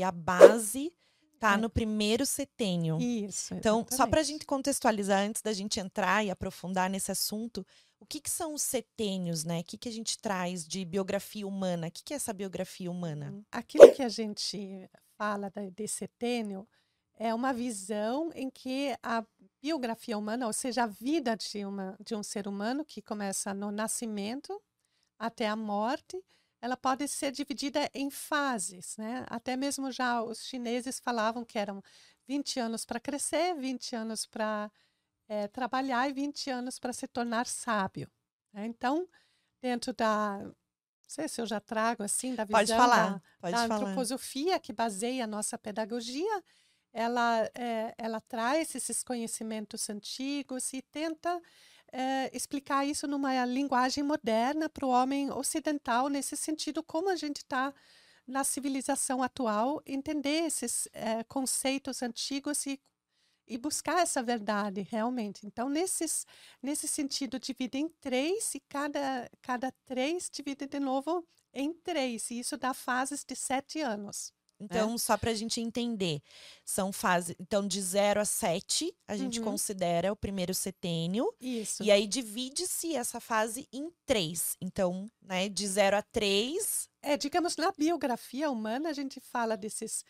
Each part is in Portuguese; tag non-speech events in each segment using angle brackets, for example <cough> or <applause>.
que a base tá É. no primeiro setênio. Isso. Então, só para a exatamente. gente contextualizar, antes da gente entrar e aprofundar nesse assunto, o que, que são os setênios, né? O que, que a gente traz de biografia humana? O que, que é essa biografia humana? Hum, Aquilo que a gente fala de setênio é uma visão em que a biografia humana, ou seja, a vida de, uma, de um ser humano que começa no nascimento até a morte, ela pode ser dividida em fases, né? Até mesmo já os chineses falavam que eram 20 anos para crescer, 20 anos para eh, trabalhar e 20 anos para se tornar sábio. né? Então, dentro da. Não sei se eu já trago assim, da visão Pode da, falar, pode da falar. antroposofia, que baseia a nossa pedagogia, ela, eh, ela traz esses conhecimentos antigos e tenta eh, explicar isso numa linguagem moderna para o homem ocidental, nesse sentido, como a gente está na civilização atual, entender esses eh, conceitos antigos e, e buscar essa verdade realmente. Então, nesses, nesse sentido, divide em três e cada, cada três divide de novo em três, e isso dá fases de sete anos. Então, só para a gente entender, são fases. Então, de 0 a 7, a gente Uhum. considera o primeiro setênio. Isso. E aí divide-se essa fase em três. Então, né, de 0 a 3. É, digamos, na biografia humana, a gente fala desses,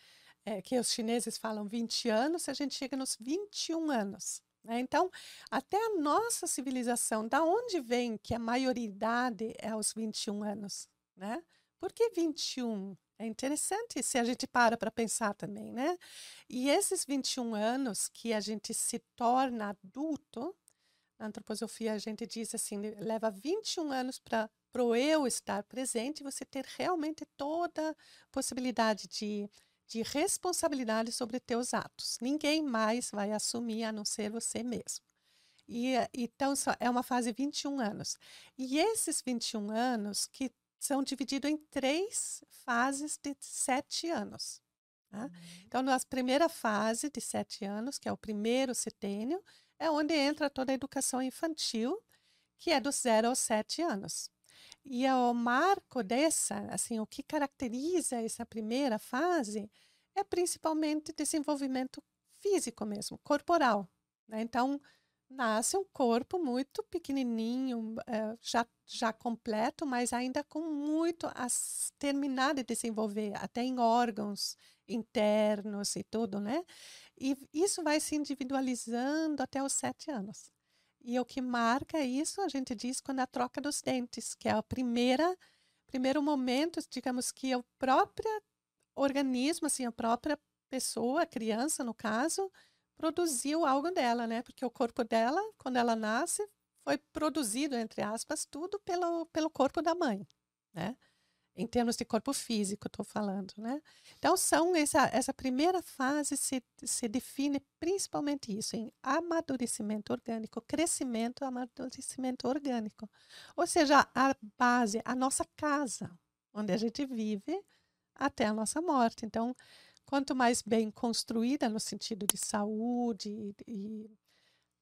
é, que os chineses falam 20 anos, a gente chega nos 21 anos. né? Então, até a nossa civilização, da onde vem que a maioridade é aos 21 anos? Né? Por que 21? É interessante se a gente para para pensar também, né? E esses 21 anos que a gente se torna adulto, na antroposofia a gente diz assim, leva 21 anos para o eu estar presente, você ter realmente toda possibilidade de, de responsabilidade sobre teus atos. Ninguém mais vai assumir a não ser você mesmo. E, então, é uma fase 21 anos. E esses 21 anos que são divididos em três fases de sete anos. tá? Então, na primeira fase de sete anos, que é o primeiro setênio, é onde entra toda a educação infantil, que é dos zero aos sete anos. E é o marco dessa, assim, o que caracteriza essa primeira fase é principalmente desenvolvimento físico mesmo, corporal. né? Então, nasce um corpo muito pequenininho, eh, já, já completo, mas ainda com muito a terminar de desenvolver, até em órgãos internos e tudo, né? E isso vai se individualizando até os sete anos. E o que marca isso, a gente diz, quando a troca dos dentes, que é o primeiro momento, digamos que o próprio organismo, assim, a própria pessoa, a criança, no caso, produziu algo dela, né? Porque o corpo dela, quando ela nasce, foi produzido, entre aspas, tudo pelo, pelo corpo da mãe, né? Em termos de corpo físico, estou falando, né? Então, são essa, essa primeira fase se, se define principalmente isso, em amadurecimento orgânico, crescimento, amadurecimento orgânico. Ou seja, a base, a nossa casa, onde a gente vive até a nossa morte. Então, quanto mais bem construída no sentido de saúde e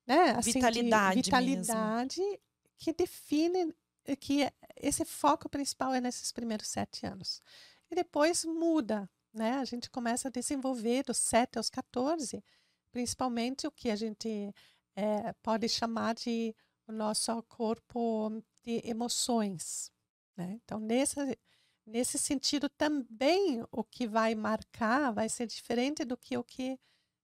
né, assim, de Vitalidade mesmo. vitalidade que define que é- esse foco principal é nesses primeiros sete anos. E depois muda, né? A gente começa a desenvolver dos 7 aos 14, principalmente o que a gente eh, pode chamar de o nosso corpo de emoções, né? Então, nesse, nesse sentido também o que vai marcar vai ser diferente do que o que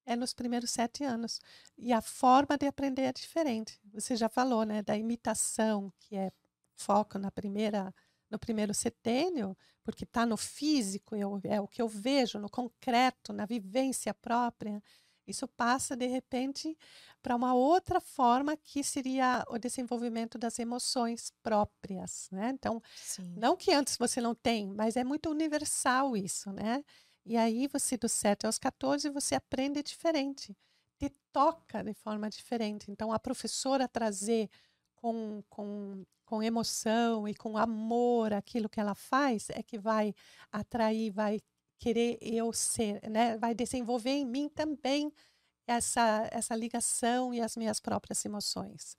é nos primeiros sete anos. E a forma de aprender é diferente. Você já falou, né, da imitação, que é foco na primeira, no primeiro setênio, porque está no físico, eu, é o que eu vejo, no concreto, na vivência própria. Isso passa, de repente, para uma outra forma que seria o desenvolvimento das emoções próprias, né? Então, Sim. não que antes você não tem, mas é muito universal isso, né? E aí você, dos 7 aos 14, você aprende diferente, te toca de forma diferente. Então, a professora trazer com, com, com emoção e com amor aquilo que ela faz é que vai atrair, vai querer eu ser, né? Vai desenvolver em mim também essa, essa ligação e as minhas próprias emoções.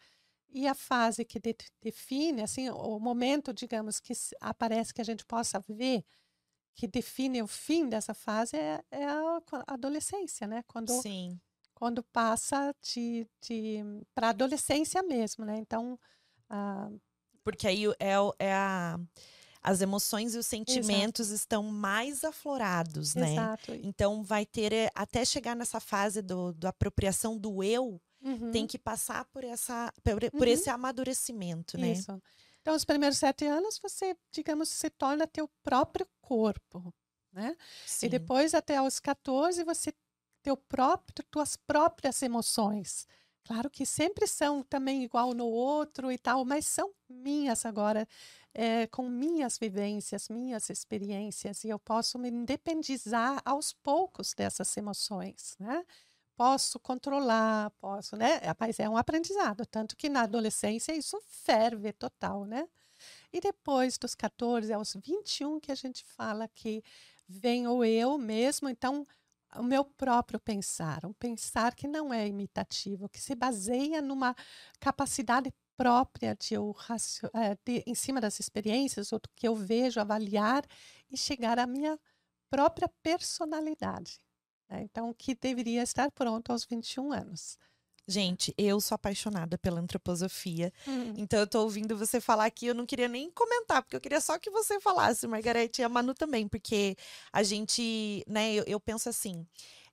E a fase que de- define, assim, o momento, digamos, que aparece que a gente possa ver que define o fim dessa fase é, é a adolescência, né? Quando, Sim. quando passa de, de para adolescência mesmo, né? Então, ah, Porque aí é, é a, as emoções e os sentimentos Exato. estão mais aflorados, né? Exato. Então vai ter eh, até chegar nessa fase do, do apropriação do eu, uhum. tem que passar por essa por, por uhum. esse amadurecimento, né? Isso. Então, os primeiros sete anos, você, digamos, se torna teu próprio corpo, né? Sim. E depois, até aos 14, você teu próprio, tuas próprias emoções. Claro que sempre são também igual no outro e tal, mas são minhas agora, é, com minhas vivências, minhas experiências, e eu posso me independizar aos poucos dessas emoções, né? posso controlar, posso, né? Mas é um aprendizado, tanto que na adolescência isso ferve total, né? E depois dos 14 aos 21 que a gente fala que vem o eu mesmo, então o meu próprio pensar, um pensar que não é imitativo, que se baseia numa capacidade própria de eu de, em cima das experiências, ou do que eu vejo, avaliar e chegar à minha própria personalidade. Né? Então, que deveria estar pronto aos 21 anos. Gente, eu sou apaixonada pela antroposofia. Uhum. Então, eu tô ouvindo você falar aqui. Eu não queria nem comentar, porque eu queria só que você falasse, Margarete e a Manu também, porque a gente, né, eu, eu penso assim: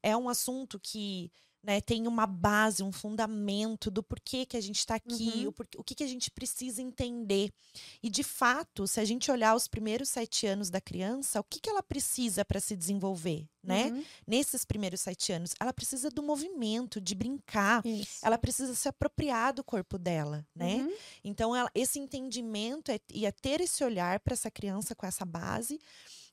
é um assunto que né, tem uma base, um fundamento do porquê que a gente está aqui, uhum. o, porquê, o que, que a gente precisa entender. E, de fato, se a gente olhar os primeiros sete anos da criança, o que, que ela precisa para se desenvolver, né? Uhum. Nesses primeiros sete anos, ela precisa do movimento, de brincar, Isso. ela precisa se apropriar do corpo dela, né? Uhum. Então, ela, esse entendimento é, e é ter esse olhar para essa criança com essa base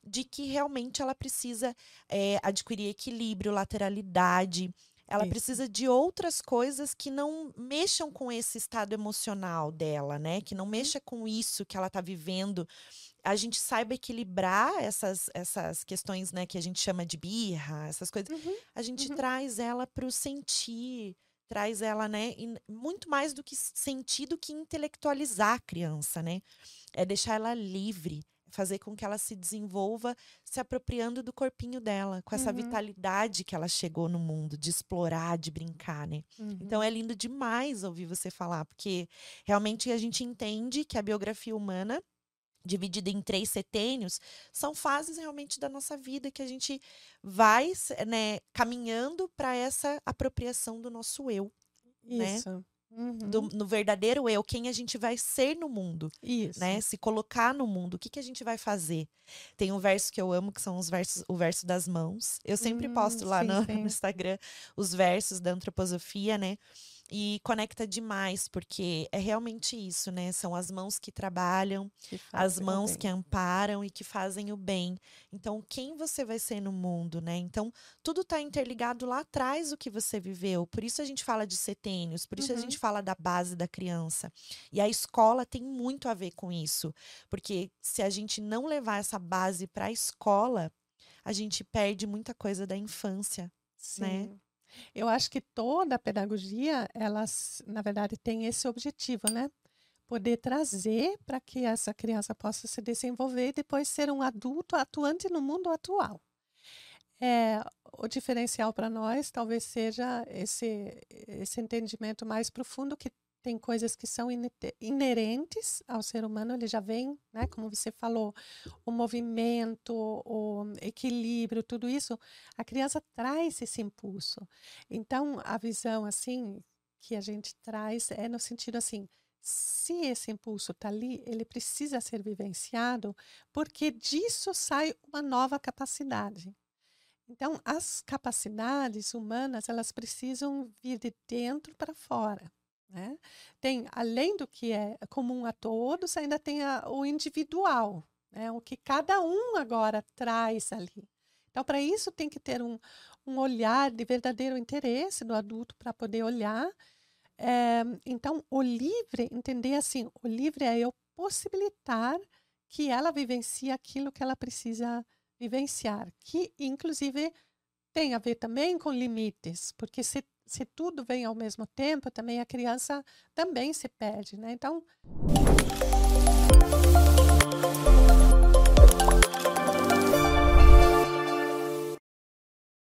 de que realmente ela precisa é, adquirir equilíbrio, lateralidade, ela Isso. precisa de outras coisas que não mexam com esse estado emocional dela, né? Que não uhum. mexa com isso que ela está vivendo. A gente saiba equilibrar essas, essas questões, né, que a gente chama de birra, essas coisas. Uhum. A gente uhum. traz ela para o sentir, traz ela, né, muito mais do que sentir do que intelectualizar a criança, né? É deixar ela livre, fazer com que ela se desenvolva se apropriando do corpinho dela, com essa uhum. vitalidade que ela chegou no mundo, de explorar, de brincar, né? Uhum. Então é lindo demais ouvir você falar, porque realmente a gente entende que a biografia humana dividida em três setênios, são fases realmente da nossa vida que a gente vai né, caminhando para essa apropriação do nosso eu. Né? Isso. Né? Uhum. Do, no verdadeiro eu, quem a gente vai ser no mundo. Isso. Né? Se colocar no mundo, o que, que a gente vai fazer? Tem um verso que eu amo, que são os versos, o verso das mãos. Eu sempre hum, posto lá sim, no, <laughs> sim. no Instagram os versos da antroposofia, né? E conecta demais, porque é realmente isso, né? São as mãos que trabalham, que as mãos que amparam e que fazem o bem. Então, quem você vai ser no mundo, né? Então, tudo está interligado lá atrás do que você viveu. Por isso a gente fala de setênios, por isso uhum. a gente fala da base da criança. E a escola tem muito a ver com isso. Porque se a gente não levar essa base para a escola, a gente perde muita coisa da infância, né? Sim. né? Eu acho que toda a pedagogia, elas, na verdade, tem esse objetivo, né? Poder trazer para que essa criança possa se desenvolver e depois ser um adulto atuante no mundo atual. É, o diferencial para nós talvez seja esse, esse entendimento mais profundo que tem coisas que são inerentes ao ser humano, ele já vem, né, como você falou, o movimento, o equilíbrio, tudo isso, a criança traz esse impulso. Então, a visão assim que a gente traz é no sentido assim, se esse impulso está ali, ele precisa ser vivenciado, porque disso sai uma nova capacidade. Então, as capacidades humanas, elas precisam vir de dentro para fora. Né? Tem, além do que é comum a todos, ainda tem a, o individual, né? o que cada um agora traz ali. Então, para isso, tem que ter um, um olhar de verdadeiro interesse do adulto para poder olhar. É, então, o livre, entender assim, o livre é eu possibilitar que ela vivencie aquilo que ela precisa vivenciar, que inclusive tem a ver também com limites, porque se se tudo vem ao mesmo tempo, também a criança também se perde, né? Então,